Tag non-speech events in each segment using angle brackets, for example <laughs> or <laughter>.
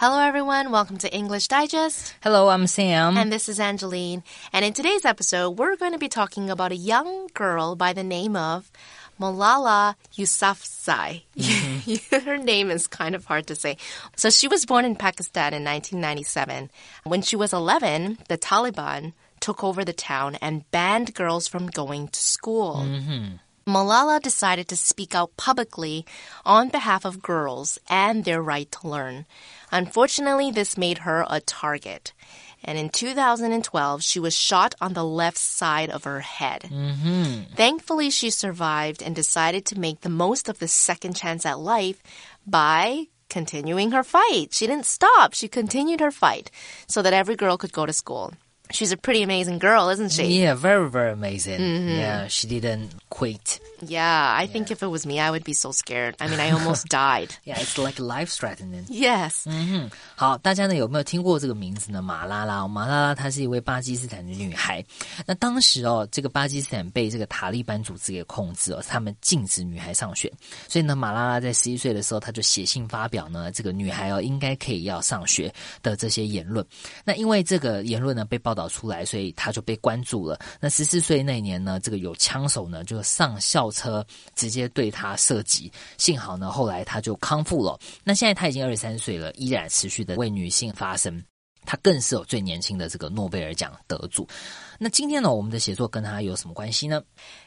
Hello, everyone. Welcome to English Digest. Hello, I'm Sam. And this is Angeline. And in today's episode, we're going to be talking about a young girl by the name of Malala Yousafzai. Mm-hmm. <laughs> Her name is kind of hard to say. So she was born in Pakistan in 1997. When she was 11, the Taliban took over the town and banned girls from going to school. Mm-hmm. Malala decided to speak out publicly on behalf of girls and their right to learn. Unfortunately, this made her a target. And in 2012, she was shot on the left side of her head. Mm-hmm. Thankfully, she survived and decided to make the most of the second chance at life by continuing her fight. She didn't stop. She continued her fight so that every girl could go to school She's a pretty amazing girl, isn't she? Yeah, very, very amazing. Mm-hmm. Yeah, she didn't quit. Yeah, I think if it was me, I would be so scared. I mean, I almost <laughs> died. Yeah, it's like life threatening. Yes. 嗯哼，好，大家呢有没有听过这个名字呢？马拉拉，马拉拉她是一位巴基斯坦的女孩。那当时哦，这个巴基斯坦被这个塔利班组织给控制哦，他们禁止女孩上学。所以呢，马拉拉在十一岁的时候，她就写信发表呢，这个女孩哦应该可以要上学的这些言论。那因为这个言论呢被报道 出来，所以他就被关注了。那十四岁那年呢，这个有枪手呢就上校车直接对他射击。幸好呢，后来他就康复了。那现在他已经二十三岁了，依然持续的为女性发声。他更是有最年轻的这个诺贝尔奖得主。那今天呢，我们的写作跟他有什么关系呢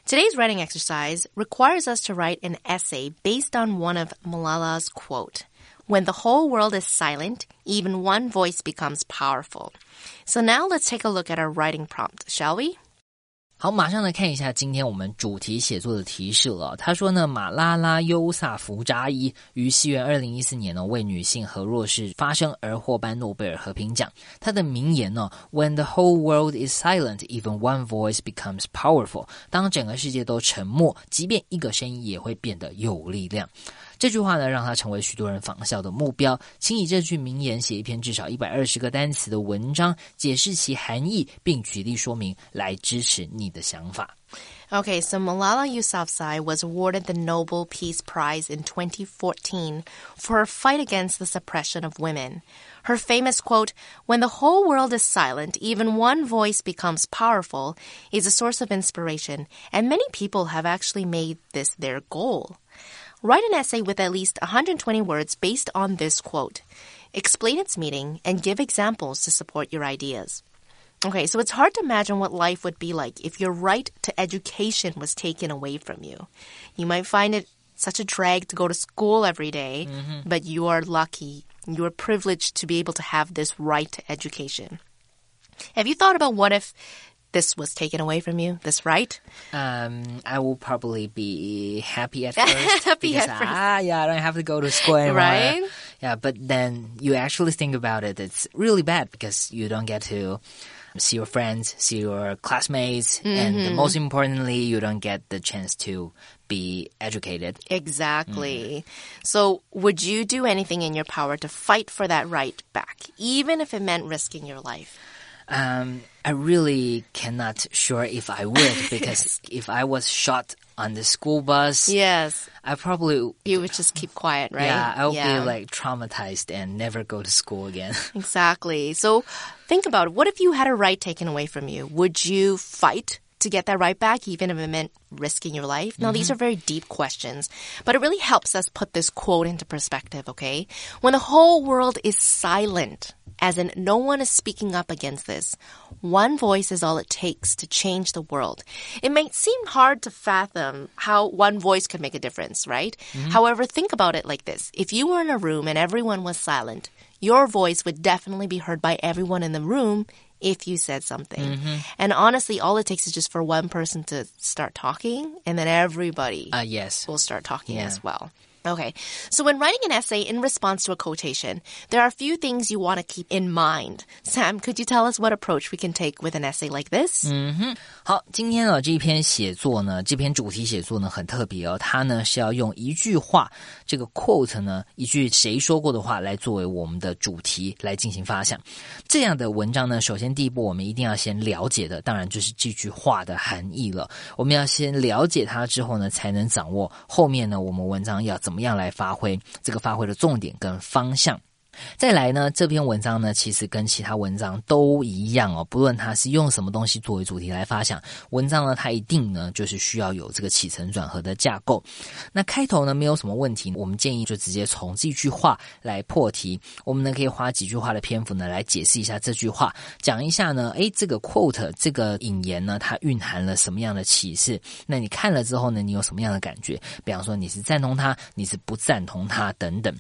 ？Today's writing exercise requires us to write an essay based on one of Malala's quote. When the whole world is silent, even one voice becomes powerful. So now let's take a look at our writing prompt, shall we? 好，马上来看一下今天我们主题写作的提示了。他说呢，马拉拉优萨福扎伊于西元二零一四年呢，为女性和弱势发声而获颁诺贝尔和平奖。他的名言呢，When the whole world is silent, even one voice becomes powerful。当整个世界都沉默，即便一个声音也会变得有力量。 这句话呢，让他成为许多人仿效的目标。请以这句名言写一篇至少一百二十个单词的文章，解释其含义，并举例说明，来支持你的想法。 Okay, so Malala Yousafzai was awarded the Nobel Peace Prize in 2014 for her fight against the suppression of women. Her famous quote, When the whole world is silent, even one voice becomes powerful, is a source of inspiration, and many people have actually made this their goal. Write an essay with at least 120 words based on this quote. Explain its meaning and give examples to support your ideas. Okay, so it's hard to imagine what life would be like if your right to education was taken away from you. You might find it such a drag to go to school every day, mm-hmm. but you are lucky. You are privileged to be able to have this right to education. Have you thought about what if this was taken away from you, this right? Um, I will probably be happy at <laughs> first. Happy because, at first. Ah, yeah, I don't have to go to school anymore. Right? Yeah, but then you actually think about it, it's really bad because you don't get to see your friends, see your classmates, and Mm-hmm. most importantly, you don't get the chance to be educated. Exactly. So, would you do anything in your power to fight for that right back, even if it meant risking your life? Um, I really cannot sure if I would <laughs> because if I was shot on the school bus, Yes. I probably You would just keep quiet, right? yeah, I would be like traumatized and never go to school again. <laughs> Exactly. So think about it. What if you had a right taken away from you? Would you fight to get that right back, even if it meant risking your life? Now, these mm-hmm. are very deep questions, but it really helps us put this quote into perspective, okay? When the whole world is silent, as in no one is speaking up against this, one voice is all it takes to change the world. It may seem hard to fathom how one voice could make a difference, right? Mm-hmm. However, think about it like this. If you were in a room and everyone was silent, your voice would definitely be heard by everyone in the room if you said something. And honestly, all it takes is just for one person to start talking, and then everybody Uh, yes. will start talking Yeah. as well. Okay, so when writing an essay in response to a quotation, there are a few things you want to keep in mind. Sam, could you tell us what approach we can take with an essay like this? 好，今天呢这篇写作呢，这篇主题写作呢很特别哦，它呢是要用一句话，这个 quote 呢，一句谁说过的话来作为我们的主题来进行发想。这样的文章呢，首先第一步我们一定要先了解的，当然就是这句话的含义了。我们要先了解它之后呢，才能掌握后面呢我们文章要怎么 怎么样来发挥这个发挥的重点跟方向。再来呢，这篇文章呢，其实跟其他文章都一样哦。不论它是用什么东西作为主题来发想，文章呢，它一定呢就是需要有这个起承转合的架构。那开头呢没有什么问题，我们建议就直接从这句话来破题。我们呢可以花几句话的篇幅呢来解释一下这句话，讲一下呢，诶，这个 quote 这个引言呢，它蕴含了什么样的启示？那你看了之后呢，你有什么样的感觉？比方说你是赞同它，你是不赞同它等等。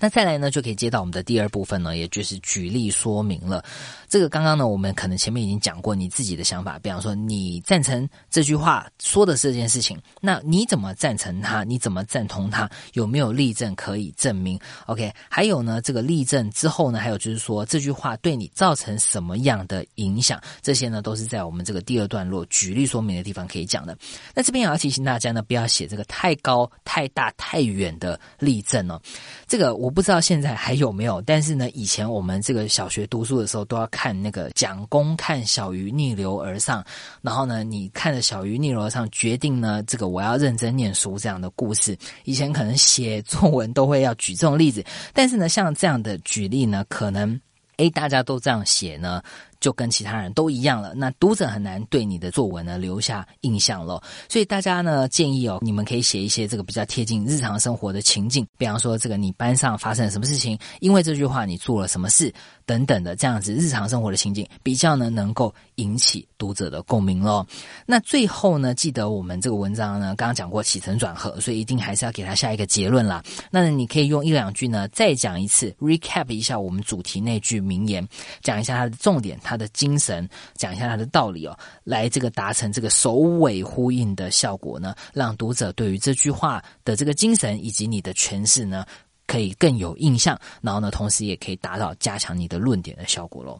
那再来呢，就可以接到我们的第二部分呢，也就是举例说明了。这个刚刚呢，我们可能前面已经讲过你自己的想法，比方说你赞成这句话说的这件事情，那你怎么赞成他？你怎么赞同他？有没有例证可以证明？OK？还有呢，这个例证之后呢，还有就是说这句话对你造成什么样的影响？这些呢，都是在我们这个第二段落举例说明的地方可以讲的。那这边也要提醒大家呢，不要写这个太高、太大、太远的例证哦。这个我。我不知道现在还有没有，但是呢，以前我们这个小学读书的时候都要看那个蒋公看小鱼逆流而上，然后呢，你看着小鱼逆流而上，决定呢，这个我要认真念书这样的故事。以前可能写作文都会要举这种例子，但是呢，像这样的举例呢，可能诶大家都这样写呢。就跟其他人都一样了，那读者很难对你的作文呢留下印象了。所以大家呢建议哦，你们可以写一些这个比较贴近日常生活的情境，比方说这个你班上发生了什么事情，因为这句话你做了什么事等等的这样子日常生活的情景，比较呢能够引起读者的共鸣咯。那最后呢，记得我们这个文章呢刚刚讲过起承转合，所以一定还是要给他下一个结论啦。那你可以用一两句呢再讲一次，recap 一下我们主题那句名言，讲一下它的重点。它的精神，讲一下它的道理哦，来这个达成这个首尾呼应的效果呢，让读者对于这句话的这个精神以及你的诠释呢，可以更有印象，然后呢，同时也可以达到加强你的论点的效果喽。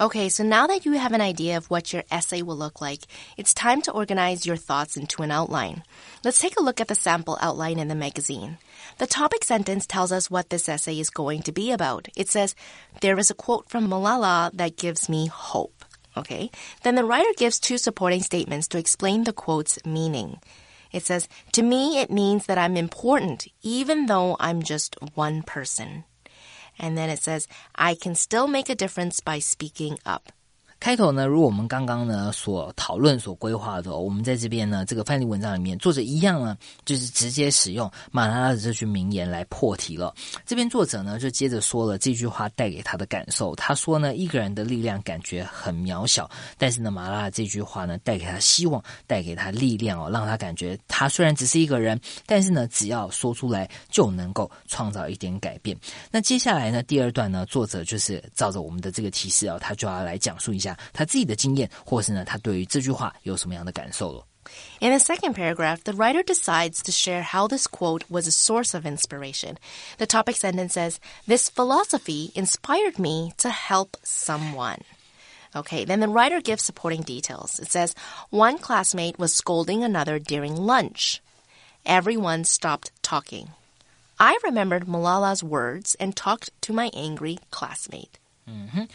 Okay, so now that you have an idea of what your essay will look like, it's time to organize your thoughts into an outline. Let's take a look at the sample outline in the magazine. The topic sentence tells us what this essay is going to be about. It says, There is a quote from Malala that gives me hope. Okay. Then the writer gives two supporting statements to explain the quote's meaning. It says, To me, it means that I'm important, even though I'm just one person. And then it says, I can still make a difference by speaking up. 开头呢，如果我们刚刚呢所讨论、所规划的，我们在这边呢这个范例文章里面，作者一样呢，就是直接使用马拉拉的这句名言来破题了。这边作者呢就接着说了这句话带给他的感受。他说呢，一个人的力量感觉很渺小，但是呢，马拉拉这句话呢带给他希望，带给他力量哦，让他感觉他虽然只是一个人，但是呢，只要说出来就能够创造一点改变。那接下来呢，第二段呢，作者就是照着我们的这个提示啊，他就要来讲述一下。他自己的经验，或是呢，他对于这句话有什么样的感受了。In the second paragraph, the writer decides to share how this quote was a source of inspiration. The topic sentence says, This philosophy inspired me to help someone. Okay, then the writer gives supporting details. It says, One classmate was scolding another during lunch. Everyone stopped talking. I remembered Malala's words and talked to my angry classmate. Mm -hmm.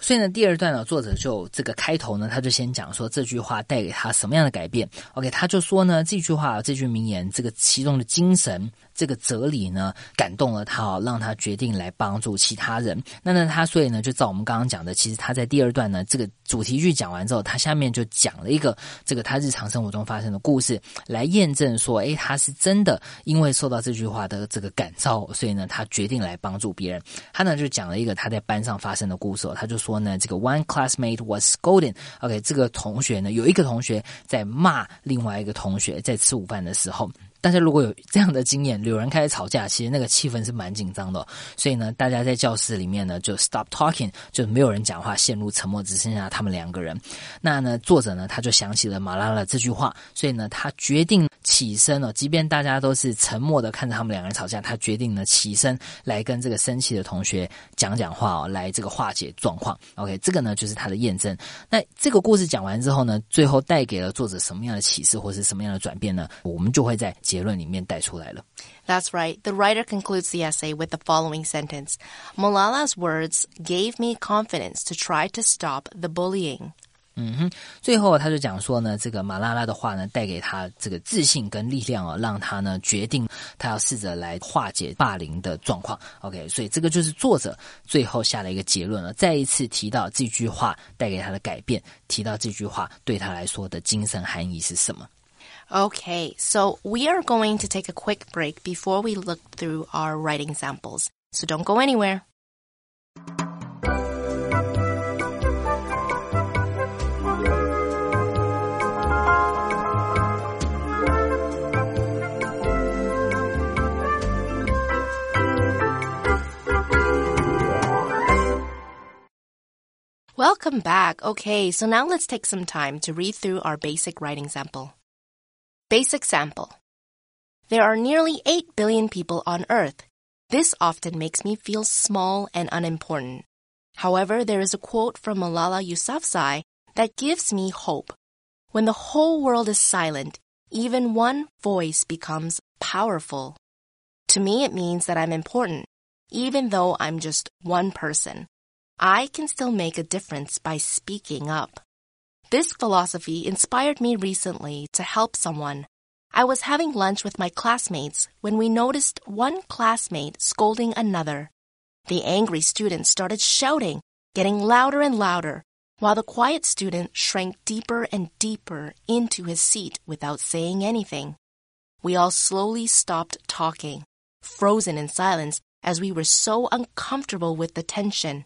所以呢，第二段呢，作者就这个开头呢，他就先讲说这句话带给他什么样的改变。OK，他就说呢，这句话这句名言，这个其中的精神。这个哲理呢，感动了他哦，让他决定来帮助其他人。那呢，他所以呢，就照我们刚刚讲的，其实他在第二段呢，这个主题句讲完之后，他下面就讲了一个这个他日常生活中发生的故事，来验证说，诶，他是真的因为受到这句话的这个感召，所以呢，他决定来帮助别人。他呢就讲了一个他在班上发生的故事，他就说呢，这个 one classmate was scolding。OK，这个同学呢，有一个同学在骂另外一个同学，在吃午饭的时候。大家如果有这样的经验，有人开始吵架，其实那个气氛是蛮紧张的。所以呢，大家在教室里面呢就 stop talking，就没有人讲话，陷入沉默，只剩下他们两个人。那呢，作者呢他就想起了马拉拉这句话，所以呢，他决定起身了。即便大家都是沉默的看着他们两个人吵架，他决定呢起身来跟这个生气的同学讲讲话哦，来这个化解状况。OK，这个呢就是他的验证。那这个故事讲完之后呢，最后带给了作者什么样的启示，或是什么样的转变呢？我们就会在。结论里面带出来了。That's right. The writer concludes the essay with the following sentence Malala's words gave me confidence to try to stop the bullying. 嗯哼，最后他就讲说呢，这个马拉拉的话呢，带给他这个自信跟力量哦，让他呢决定他要试着来化解霸凌的状况。OK，所以这个就是作者最后下了一个结论了，再一次提到这句话带给他的改变，提到这句话对他来说的精神含义是什么。OK，so we are going to take a quick break before we look through our writing samples. So don't go anywhere. Welcome back. Okay, so now let's take some time to read through our basic writing sample. Basic sample. There are nearly 8 billion people on Earth. This often makes me feel small and unimportant. However, there is a quote from Malala Yousafzai that gives me hope. When the whole world is silent, even one voice becomes powerful. To me, it means that I'm important, even though I'm just one person. I can still make a difference by speaking up. This philosophy inspired me recently to help someone. I was having lunch with my classmates when we noticed one classmate scolding another. The angry student started shouting, getting louder and louder, while the quiet student shrank deeper and deeper into his seat without saying anything. We all slowly stopped talking, frozen in silence as we were so uncomfortable with the tension.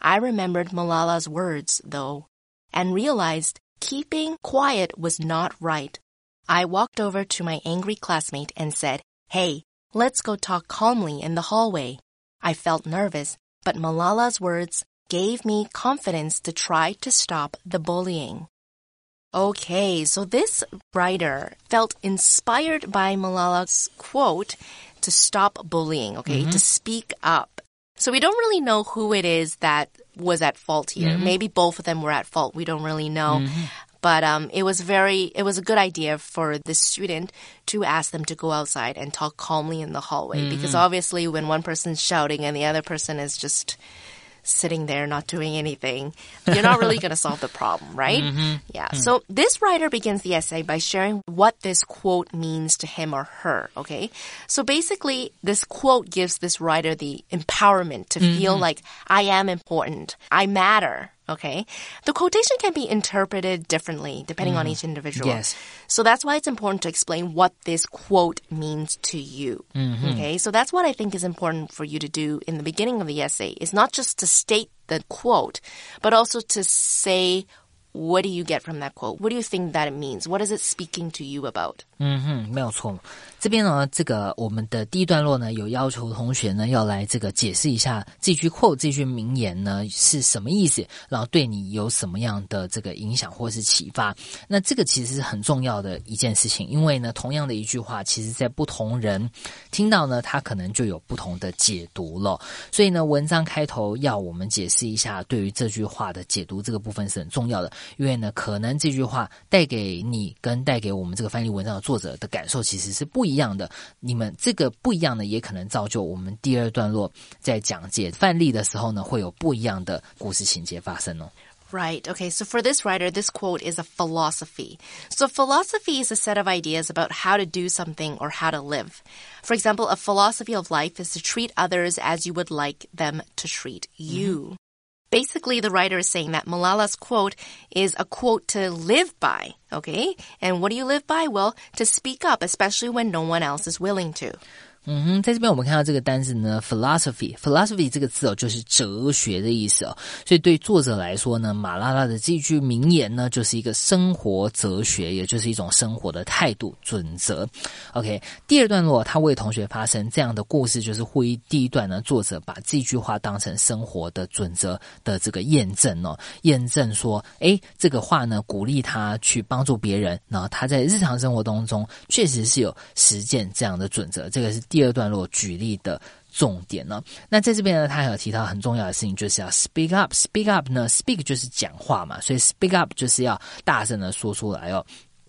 I remembered Malala's words, though, and realized keeping quiet was not right. I walked over to my angry classmate and said, Hey, let's go talk calmly in the hallway. I felt nervous, but Malala's words gave me confidence to try to stop the bullying. Okay, so this writer felt inspired by Malala's quote to stop bullying, okay, to mm-hmm. speak up. So we don't really know who it is that was at fault here. Mm-hmm. Maybe both of them were at fault. We don't really know. Mm-hmm. But um, it was very, it was a good idea for the student to ask them to go outside and talk calmly in the hallway because mm-hmm. obviously when one person's shouting and the other person is just sitting there not doing anything, you're not really going to solve the problem, right? Mm-hmm. Yeah. Mm-hmm. So this writer begins the essay by sharing what this quote means to him or her, okay? So basically, this quote gives this writer the empowerment to feel mm-hmm. like I am important, I matter. Okay. The quotation can be interpreted differently depending on mm-hmm. each individual. Yes. So that's why it's important to explain what this quote means to you. Mm-hmm. Okay. So that's what I think is important for you to do in the beginning of the essay is not just to state the quote, but also to say, what do you get from that quote? What do you think that it means? What is it speaking to you about? 嗯哼，没有错。这边呢，这个我们的第一段落呢，有要求同学呢要来这个解释一下这句 quote 这句名言呢是什么意思，然后对你有什么样的这个影响或是启发。那这个其实是很重要的一件事情，因为呢，同样的一句话，其实在不同人听到呢，他可能就有不同的解读了。所以呢，文章开头要我们解释一下对于这句话的解读，这个部分是很重要的。因为呢，可能这句话带给你跟带给我们这个翻译文章的作者的感受其实是不一样的。你们这个不一样的，也可能造就我们第二段落在讲解范例的时候呢，会有不一样的故事情节发生哦。 Right. Okay. So for this writer, this quote is a philosophy. So philosophy is a set of ideas about how to do something or how to live. For example, a philosophy of life is to treat others as you would like them to treat you. Basically, the writer is saying that Malala's quote is a quote to live by. Okay. And what do you live by? Well, to speak up, especially when no one else is willing to. 嗯哼，在这边我们看到这个单词呢，philosophy，philosophy 这个字哦，就是哲学的意思哦。所以对作者来说呢，马拉拉的这句名言呢，就是一个生活哲学，也就是一种生活的态度准则。OK，第二段落他为同学发生这样的故事，就是呼吁第一段呢，作者把这句话当成生活的准则的这个验证哦，验证说，诶，这个话呢，鼓励他去帮助别人，然后他在日常生活当中确实是有实践这样的准则，这个是第二段落举例的重点呢。那在这边呢，他还有提到很重要的事情，就是要 speak up。speak up 呢，speak 就是讲话嘛，所以 speak up 就是要大声的说出来哦。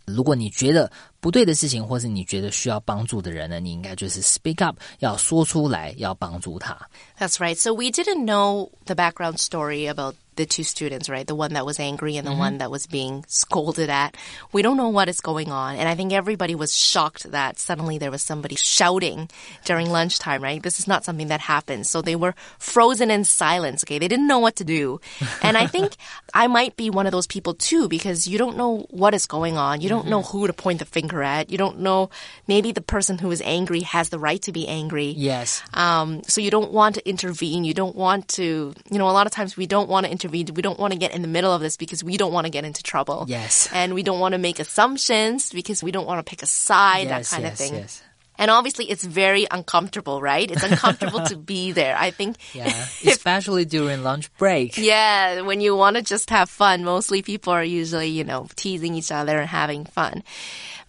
如果你觉得不对的事情，或是你觉得需要帮助的人呢，你应该就是 speak up，要说出来，要帮助他。That's right. So we didn't know the background story about the two students, right? The one that was angry and the one that was being scolded at. We don't know what is going on. And I think everybody was shocked that suddenly there was somebody shouting during lunchtime, right? This is not something that happens. So they were frozen in silence, okay? They didn't know what to do. <laughs> And I think I might be one of those people too because you don't know what is going on. You don't know who to point the finger at. You don't know maybe the person who is angry has the right to be angry. Yes. Um, so you don't want to intervene. You don't want to, you know, a lot of times we don't want to We don't want to get in the middle of this because we don't want to get into trouble. Yes. And we don't want to make assumptions because we don't want to pick a side, that kind yes, of thing. yes. And obviously it's very uncomfortable, right? It's uncomfortable to <laughs> be there. I think Yeah, <laughs> especially during lunch break. yeah, when you want to just have fun, mostly people are usually, you know, teasing each other and having fun.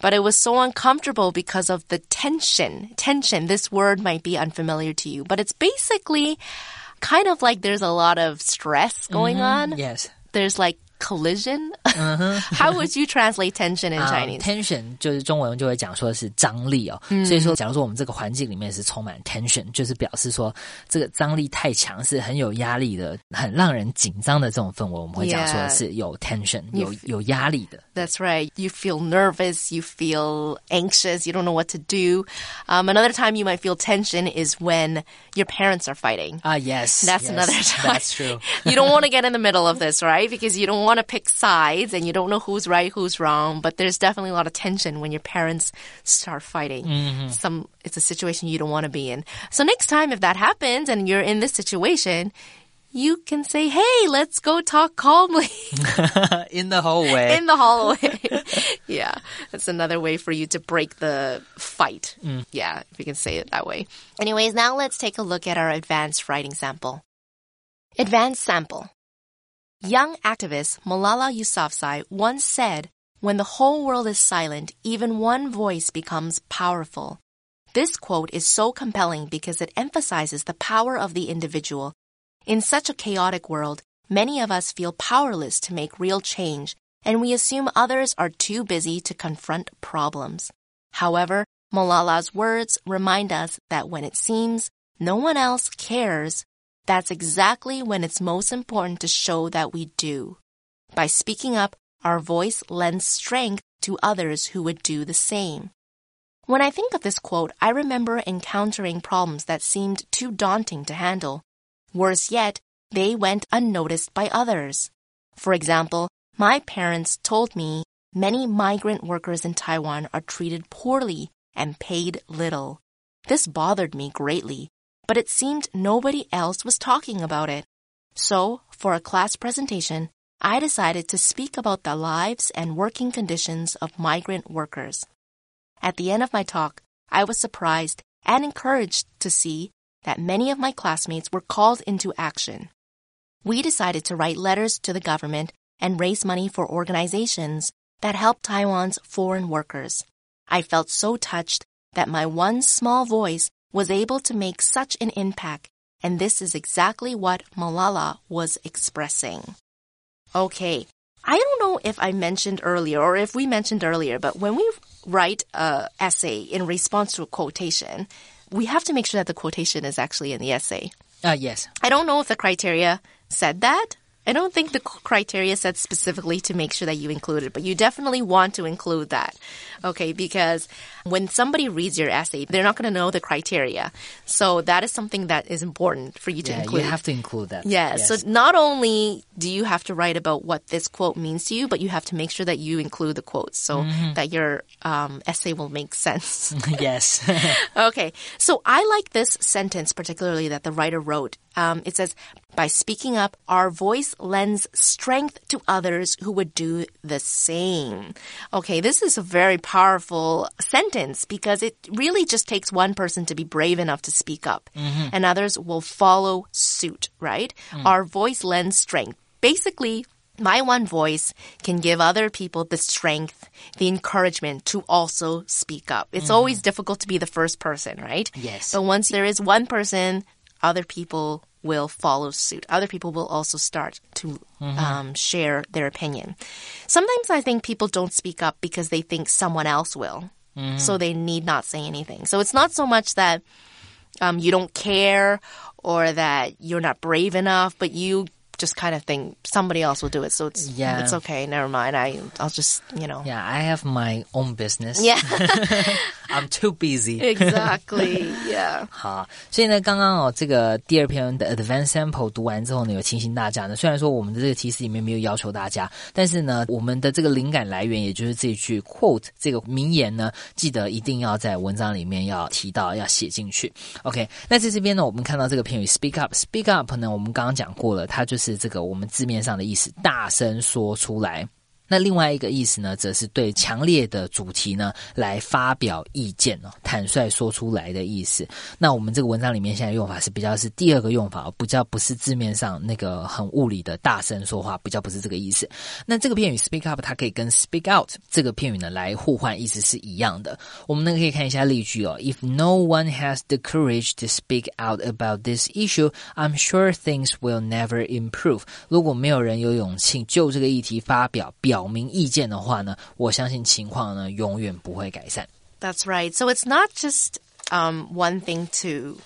But it was so uncomfortable because of the tension. Tension, this word might be unfamiliar to you, but it's basically kind of like there's a lot of stress going mm-hmm. on. Yes. There's like collision. How <laughs> would you translate tension in 啊 Chinese? tension 就是中文就会讲说是张力哦，所以说假如说我们这个环境里面是充满 tension，就是表示说这个张力太强，是很有压力的，很让人紧张的这种氛围，我们会讲说 Yeah. 是有 tension，有有压力的。 That's right. You feel nervous. You feel anxious. You don't know what to do. Um, another time you might feel tension is when your parents are fighting. 啊、y e s That's yes, another <laughs> time. That's true. you don't want to get in the middle of this, right? Because you don't want to pick sides and you don't know who's right, who's wrong. But there's definitely a lot of tension when your parents start fighting. Mm-hmm. Some, it's a situation you don't want to be in. So next time if that happens and you're in this situation, you can say, Hey, let's go talk calmly <laughs> <laughs> In the hallway. in the hallway. <laughs> yeah. That's another way for you to break the fight. Mm. Yeah, if you can say it that way. Anyways, now let's take a look at our advanced writing sample. Advanced sample. Young activist Malala Yousafzai once said, when the whole world is silent, even one voice becomes powerful. This quote is so compelling because it emphasizes the power of the individual. In such a chaotic world, many of us feel powerless to make real change, and we assume others are too busy to confront problems. However, Malala's words remind us that when it seems no one else cares, that's exactly when it's most important to show that we do. By speaking up, our voice lends strength to others who would do the same. When I think of this quote, I remember encountering problems that seemed too daunting to handle. Worse yet, they went unnoticed by others. For example, my parents told me many migrant workers in Taiwan are treated poorly and paid little. This bothered me greatly, but it seemed nobody else was talking about it. So, for a class presentation, I decided to speak about the lives and working conditions of migrant workers. At the end of my talk, I was surprised and encouraged to see that many of my classmates were called into action. We decided to write letters to the government and raise money for organizations that help Taiwan's foreign workers. I felt so touched that my one small voice was able to make such an impact, and this is exactly what Malala was expressing. Okay, I don't know if I mentioned earlier or if we mentioned earlier, but when we write a essay in response to a quotation, we have to make sure that the quotation is actually in the essay. Uh, yes i don't know if the criteria said that. I don't think the criteria said specifically to make sure that you include it, but you definitely want to include that. Okay, because when somebody reads your essay, they're not going to know the criteria. So that is something that is important for you to Yeah, include. you have to include that. Yeah, Yes. so not only do you have to write about what this quote means to you, but you have to make sure that you include the quotes so that your um, essay will make sense. <laughs> yes. <laughs> okay, so I like this sentence particularly that the writer wrote. Um, it says, by speaking up, our voice lends strength to others who would do the same. Okay, this is a very powerful sentence because it really just takes one person to be brave enough to speak up mm-hmm. and others will follow suit, right? Mm. Our voice lends strength. Basically, my one voice can give other people the strength, the encouragement to also speak up. It's mm-hmm. always difficult to be the first person, right? Yes. But once there is one person, other people will follow suit. Other people will also start to mm-hmm. um, share their opinion. Sometimes I think people don't speak up because they think someone else will. So they need not say anything. So it's not so much that um, you don't care or that you're not brave enough, but you just kind of think somebody else will do it. So it's Yeah. it's okay. Never mind. I I'll just you know. Yeah, I have my own business. Yeah. <laughs> I'm too busy. exactly. <laughs> Yeah. 好，所以呢，刚刚哦，这个第二篇的 Advanced Sample 读完之后呢，有提醒大家呢，虽然说我们的这个提示里面没有要求大家，但是呢，我们的这个灵感来源，也就是这一句 quote 这个名言呢，记得一定要在文章里面要提到，要写进去。OK，那在这边呢，我们看到这个片语 speak up，speak up 呢，我们刚刚讲过了，它就是 是这个我们字面上的意思，大声说出来。那另外一个意思呢，则是对强烈的主题呢来发表意见哦，坦率说出来的意思。那我们这个文章里面现在用法是比较是第二个用法，比较不是字面上那个很物理的大声说话，比较不是这个意思。那这个片语 speak up 它可以跟 speak out 这个片语呢来互换，意思是一样的。我们呢可以看一下例句哦，If no one has the courage to speak out about this issue, I'm sure things will never improve。如果没有人有勇气就这个议题发表表明意见的话呢，我相信情况呢永远不会改善。 That's right. So it's not just um, one thing to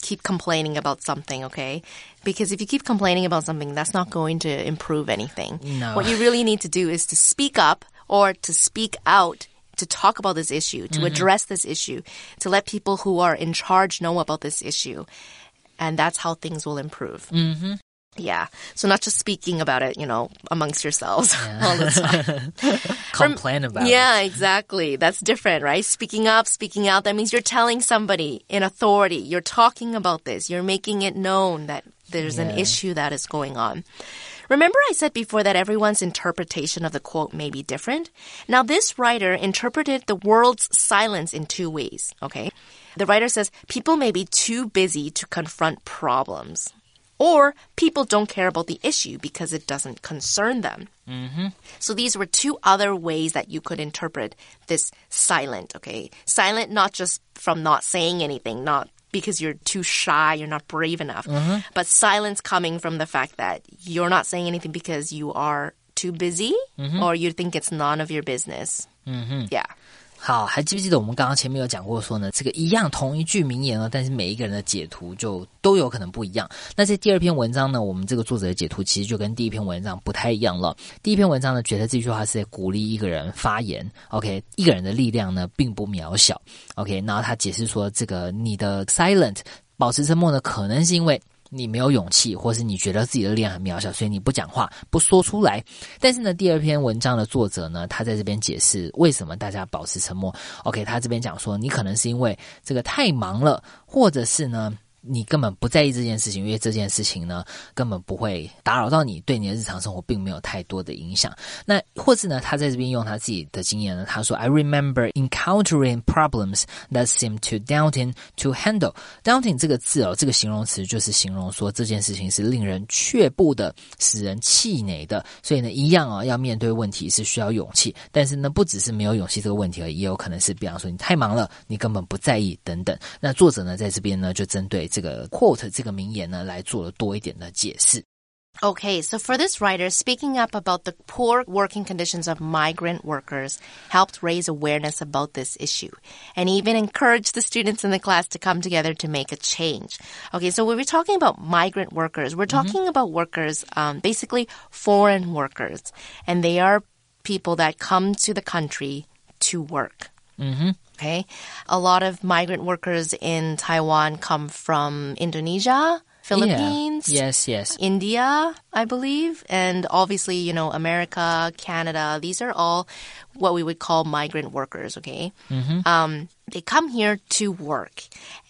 keep complaining about something, okay? Because if you keep complaining about something, that's not going to improve anything. No. What you really need to do is to speak up or to speak out to talk about this issue, to address this issue, to let people who are in charge know about this issue. And that's how things will improve. Mm-hmm. Yeah. So not just speaking about it, you know, amongst yourselves <laughs> all the time. <laughs> Complain about it. Yeah, exactly. That's different, right? Speaking up, speaking out, that means you're telling somebody in authority, you're talking about this, you're making it known that there's an issue that is going on. Remember, I said before that everyone's interpretation of the quote may be different? Now, this writer interpreted the world's silence in two ways, okay? The writer says people may be too busy to confront problems. Or people don't care about the issue because it doesn't concern them. Mm-hmm. So these were two other ways that you could interpret this silent, okay? Silent not just from not saying anything, not because you're too shy, you're not brave enough, mm-hmm. but silence coming from the fact that you're not saying anything because you are too busy mm-hmm. or you think it's none of your business. Yeah. 好，还记不记得我们刚刚前面有讲过说呢，这个一样同一句名言呢，但是每一个人的解读就都有可能不一样。那在第二篇文章呢，我们这个作者的解读其实就跟第一篇文章不太一样了。第一篇文章呢，觉得这句话是在鼓励一个人发言，OK，一个人的力量呢并不渺小，OK，然后他解释说，这个你的 silent 保持沉默呢，可能是因为。你没有勇气，或是你觉得自己的力量很渺小，所以你不讲话、不说出来。但是呢，第二篇文章的作者呢，他在这边解释为什么大家保持沉默。OK，他这边讲说，你可能是因为这个太忙了，或者是呢。你根本不在意这件事情，因为这件事情呢根本不会打扰到你，对你的日常生活并没有太多的影响。那或是呢，他在这边用他自己的经验呢，他说：“I remember encountering problems that seem to daunting to handle。daunting 这个字哦，这个形容词就是形容说这件事情是令人却步的，使人气馁的。所以呢，一样哦，要面对问题是需要勇气，但是呢，不只是没有勇气这个问题而已，也有可能是比方说你太忙了，你根本不在意等等。那作者呢，在这边呢，就针对这个 quote 这个名言呢，来做了多一点的解释。 Okay, so for this writer, speaking up about the poor working conditions of migrant workers helped raise awareness about this issue and even encouraged the students in the class to come together to make a change. Okay, so when we're talking about migrant workers, we're talking about workers, um, basically foreign workers, and they are people that come to the country to work. Mm-hmm. Okay. A lot of migrant workers in Taiwan come from Indonesia, Philippines, Yeah. Yes, yes. India, I believe, and obviously, you know, America, Canada. These are all what we would call migrant workers. Okay, mm-hmm. um, they come here to work,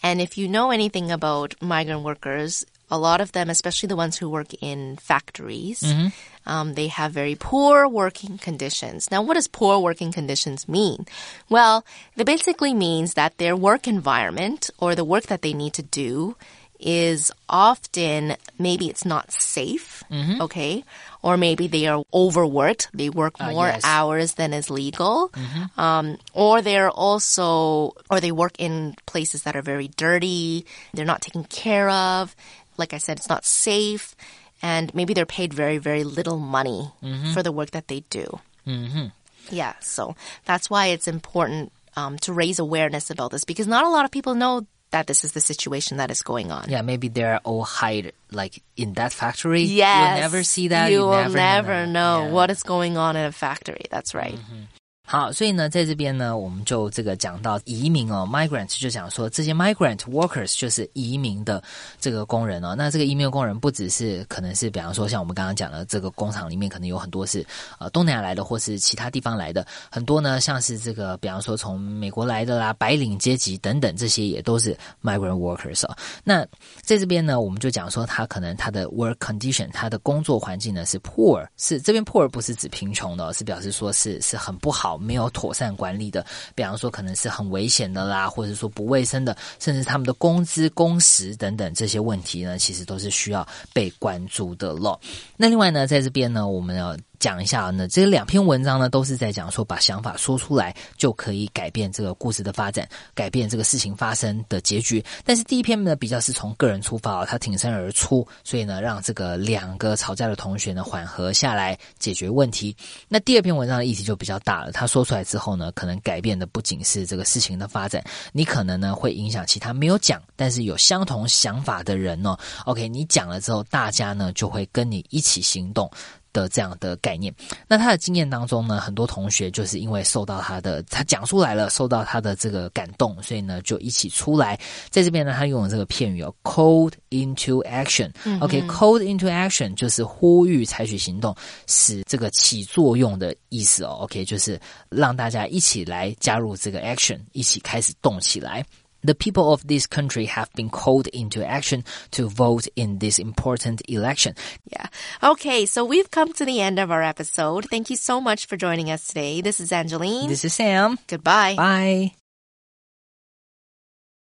and if you know anything about migrant workers, a lot of them, especially the ones who work in factories, mm-hmm. Um, they have very poor working conditions. Now, what does poor working conditions mean? Well, it basically means that their work environment or the work that they need to do is often maybe it's not safe, okay? Or maybe they are overworked. They work more yes. hours than is legal. Um, or they're also, or they work in places that are very dirty. They're not taken care of. Like I said, it's not safe. And maybe they're paid very, very little money mm-hmm. for the work that they do. Mm-hmm. Yeah, so that's why it's important um, to raise awareness about this because not a lot of people know that this is the situation that is going on. Yeah, maybe they're all hide like in that factory. Yes. You'll never see that. You You will never never know Yeah. what is going on in a factory. That's right. Mm-hmm. 好，所以呢，在这边呢，我们就这个讲到移民哦，migrants 就讲说这些 migrant workers 就是移民的这个工人哦。那这个移民工人不只是可能是，比方说像我们刚刚讲的这个工厂里面可能有很多是呃东南亚来的，或是其他地方来的，很多呢像是这个比方说从美国来的啦，白领阶级等等，这些也都是 migrant workers 哦。那在这边呢，我们就讲说他可能他的 work condition，他的工作环境呢是 poor，是这边 poor 不是指贫穷的哦，是表示说是是很不好，没有妥善管理的。比方说可能是很危险的啦，或者说不卫生的，甚至他们的工资、工时等等这些问题呢，其实都是需要被关注的咯。那另外呢，在这边呢，我们要。讲一下呢，这两篇文章呢都是在讲说，把想法说出来就可以改变这个故事的发展，改变这个事情发生的结局。但是第一篇呢比较是从个人出发，他挺身而出，所以呢让这个两个吵架的同学呢缓和下来，解决问题。那第二篇文章的议题就比较大了，他说出来之后呢，可能改变的不仅是这个事情的发展，你可能呢会影响其他没有讲但是有相同想法的人哦。OK，你讲了之后，大家呢就会跟你一起行动。的这样的概念，那他的经验当中呢，很多同学就是因为受到他的他讲出来了，受到他的这个感动，所以呢就一起出来。在这边呢，他用了这个片语哦，called into action。OK，called into action 就是呼吁采取行动，使这个起作用的意思哦。OK，就是让大家一起来加入这个 action，一起开始动起来。The people of this country have been called into action to vote in this important election. Yeah. Okay, so we've come to the end of our episode. Thank you so much for joining us today. This is Angeline. This is Sam. Goodbye. Bye.